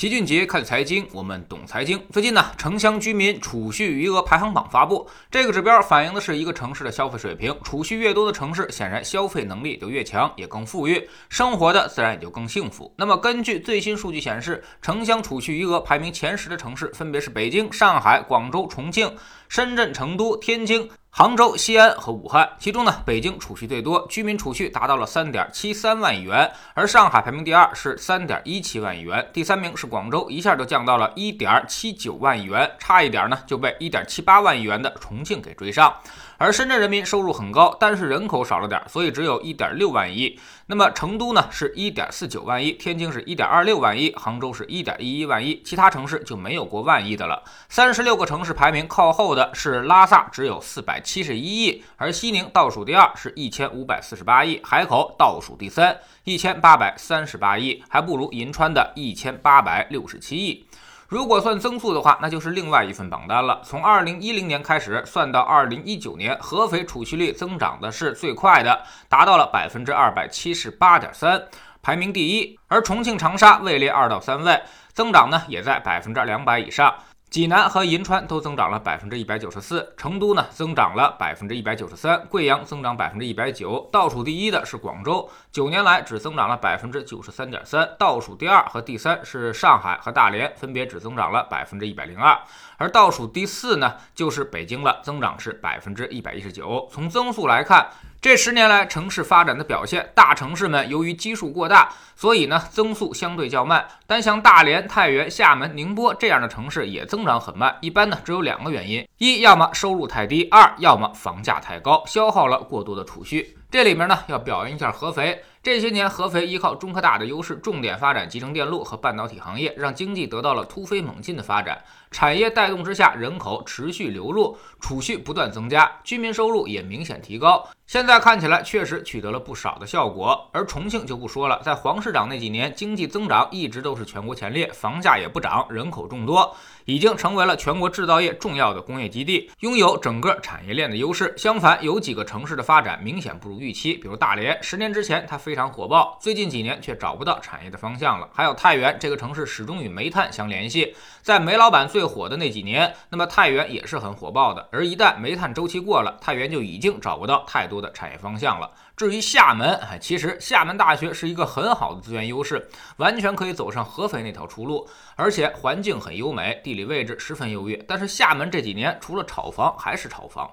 齐俊杰看财经，我们懂财经。最近呢，城乡居民储蓄余额排行榜发布，这个指标反映的是一个城市的消费水平。储蓄越多的城市，显然消费能力就越强，也更富裕，生活的自然也就更幸福。那么，根据最新数据显示，城乡储蓄余额排名前十的城市分别是北京、上海、广州、重庆、深圳、成都、天津。杭州、西安和武汉，其中呢，北京储蓄最多，居民储蓄达到了三点七三万亿元，而上海排名第二，是三点一七万亿元，第三名是广州，一下就降到了一点七九万亿元，差一点呢就被一点七八万亿元的重庆给追上。而深圳人民收入很高，但是人口少了点，所以只有一点六万亿。那么成都呢是一点四九万亿，天津是一点二六万亿，杭州是一点一一万亿，其他城市就没有过万亿的了。三十六个城市排名靠后的是拉萨，只有四百七十一亿，而西宁倒数第二，是一千五百四十八亿，海口倒数第三，一千八百三十八亿，还不如银川的一千八百六十七亿。如果算增速的话，那就是另外一份榜单了。从二零一零年开始算到二零一九年，合肥储蓄率增长的是最快的，达到了百分之二百七十八点三，排名第一。而重庆、长沙位列二到三位，增长呢也在百分之两百以上。济南和银川都增长了百分之一百九十四，成都呢增长了百分之一百九十三，贵阳增长百分之一百九，倒数第一的是广州，九年来只增长了百分之九十三点三，倒数第二和第三是上海和大连，分别只增长了百分之一百零二，而倒数第四呢就是北京了，增长是百分之一百一十九。从增速来看。这十年来城市发展的表现，大城市们由于基数过大，所以呢增速相对较慢。但像大连、太原、厦门、宁波这样的城市也增长很慢。一般呢只有两个原因：一要么收入太低，二要么房价太高，消耗了过多的储蓄。这里面呢要表扬一下合肥。这些年，合肥依靠中科大的优势，重点发展集成电路和半导体行业，让经济得到了突飞猛进的发展。产业带动之下，人口持续流入，储蓄不断增加，居民收入也明显提高。现在看起来确实取得了不少的效果。而重庆就不说了，在黄市长那几年，经济增长一直都是全国前列，房价也不涨，人口众多，已经成为了全国制造业重要的工业基地，拥有整个产业链的优势。相反，有几个城市的发展明显不如预期，比如大连，十年之前它非。常火爆，最近几年却找不到产业的方向了。还有太原这个城市始终与煤炭相联系，在煤老板最火的那几年，那么太原也是很火爆的。而一旦煤炭周期过了，太原就已经找不到太多的产业方向了。至于厦门，哎，其实厦门大学是一个很好的资源优势，完全可以走上合肥那条出路，而且环境很优美，地理位置十分优越。但是厦门这几年除了炒房还是炒房。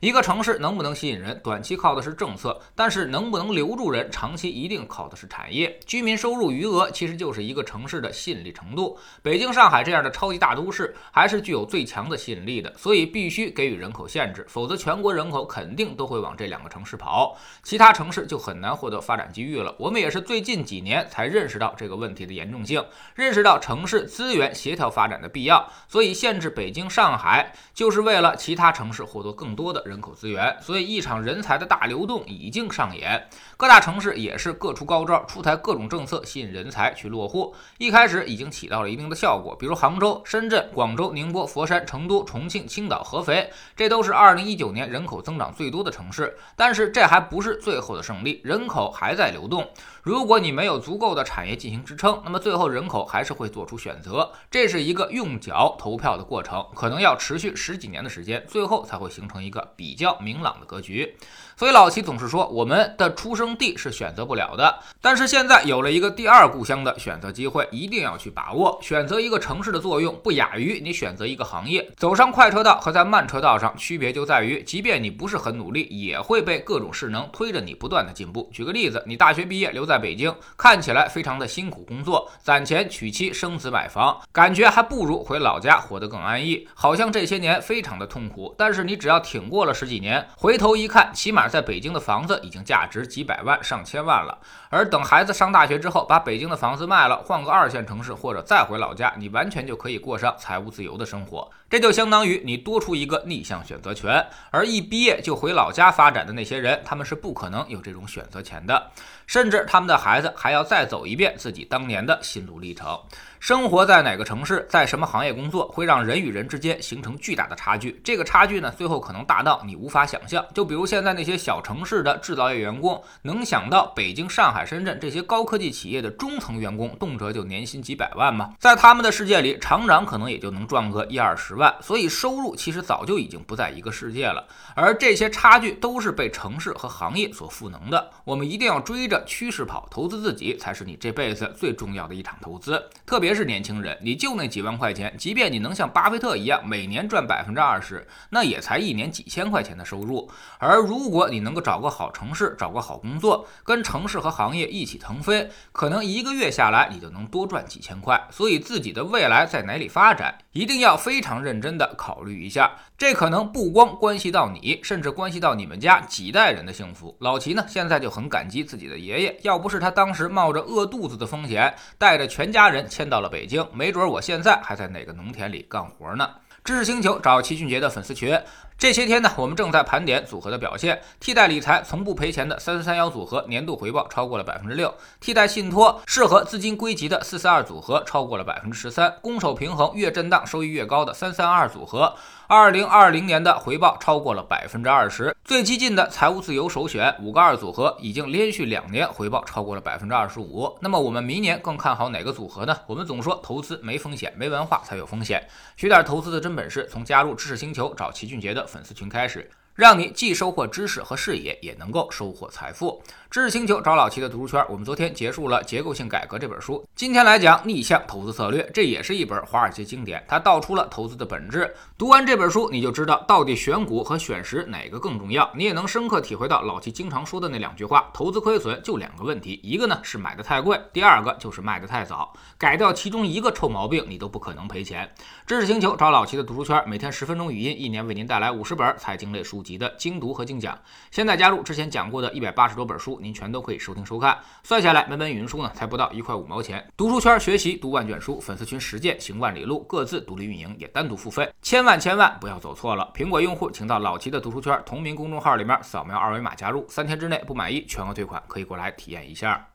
一个城市能不能吸引人，短期靠的是政策，但是能不能留住人，长期一定靠的是产业。居民收入余额其实就是一个城市的吸引力程度。北京、上海这样的超级大都市还是具有最强的吸引力的，所以必须给予人口限制，否则全国人口肯定都会往这两个城市跑，其他。城市就很难获得发展机遇了。我们也是最近几年才认识到这个问题的严重性，认识到城市资源协调发展的必要。所以限制北京、上海，就是为了其他城市获得更多的人口资源。所以一场人才的大流动已经上演，各大城市也是各出高招，出台各种政策吸引人才去落户。一开始已经起到了一定的效果，比如杭州、深圳、广州、宁波、佛山、成都、重庆、青岛、合肥，这都是二零一九年人口增长最多的城市。但是这还不是最。后的胜利，人口还在流动。如果你没有足够的产业进行支撑，那么最后人口还是会做出选择。这是一个用脚投票的过程，可能要持续十几年的时间，最后才会形成一个比较明朗的格局。所以老齐总是说，我们的出生地是选择不了的，但是现在有了一个第二故乡的选择机会，一定要去把握。选择一个城市的作用，不亚于你选择一个行业。走上快车道和在慢车道上区别就在于，即便你不是很努力，也会被各种势能推着你不断的进步。举个例子，你大学毕业留在北京，看起来非常的辛苦工作，攒钱娶妻生子买房，感觉还不如回老家活得更安逸，好像这些年非常的痛苦。但是你只要挺过了十几年，回头一看，起码。在北京的房子已经价值几百万、上千万了，而等孩子上大学之后，把北京的房子卖了，换个二线城市或者再回老家，你完全就可以过上财务自由的生活。这就相当于你多出一个逆向选择权。而一毕业就回老家发展的那些人，他们是不可能有这种选择权的，甚至他们的孩子还要再走一遍自己当年的心路历程。生活在哪个城市，在什么行业工作，会让人与人之间形成巨大的差距。这个差距呢，最后可能大到你无法想象。就比如现在那些小城市的制造业员工，能想到北京、上海、深圳这些高科技企业的中层员工，动辄就年薪几百万吗？在他们的世界里，厂长可能也就能赚个一二十万。所以收入其实早就已经不在一个世界了。而这些差距都是被城市和行业所赋能的。我们一定要追着趋势跑，投资自己才是你这辈子最重要的一场投资。特别是年轻人，你就那几万块钱，即便你能像巴菲特一样每年赚百分之二十，那也才一年几千块钱的收入。而如果你能够找个好城市，找个好工作，跟城市和行业一起腾飞，可能一个月下来你就能多赚几千块。所以自己的未来在哪里发展，一定要非常认真的考虑一下。这可能不光关系到你，甚至关系到你们家几代人的幸福。老老齐呢，现在就很感激自己的爷爷，要不是他当时冒着饿肚子的风险，带着全家人迁到了北京，没准我现在还在哪个农田里干活呢。知识星球找齐俊杰的粉丝群。这些天呢，我们正在盘点组合的表现。替代理财从不赔钱的三四三幺组合年度回报超过了百分之六；替代信托适合资金归集的四四二组合超过了百分之十三；攻守平衡越震荡收益越高的三三二组合，二零二零年的回报超过了百分之二十。最激进的财务自由首选五个二组合已经连续两年回报超过了百分之二十五。那么我们明年更看好哪个组合呢？我们总说投资没风险，没文化才有风险。学点投资的真本事，从加入知识星球找齐俊杰的。粉丝群开始，让你既收获知识和视野，也能够收获财富。知识星球找老齐的读书圈，我们昨天结束了《结构性改革》这本书，今天来讲逆向投资策略，这也是一本华尔街经典，它道出了投资的本质。读完这本书，你就知道到底选股和选时哪个更重要，你也能深刻体会到老齐经常说的那两句话：投资亏损就两个问题，一个呢是买的太贵，第二个就是卖的太早。改掉其中一个臭毛病，你都不可能赔钱。知识星球找老齐的读书圈，每天十分钟语音，一年为您带来五十本财经类书籍的精读和精讲。现在加入之前讲过的一百八十多本书。您全都可以收听收看，算下来每本语音书呢才不到一块五毛钱。读书圈学习读万卷书，粉丝群实践行万里路，各自独立运营也单独付费，千万千万不要走错了。苹果用户请到老齐的读书圈同名公众号里面扫描二维码加入，三天之内不满意全额退款，可以过来体验一下。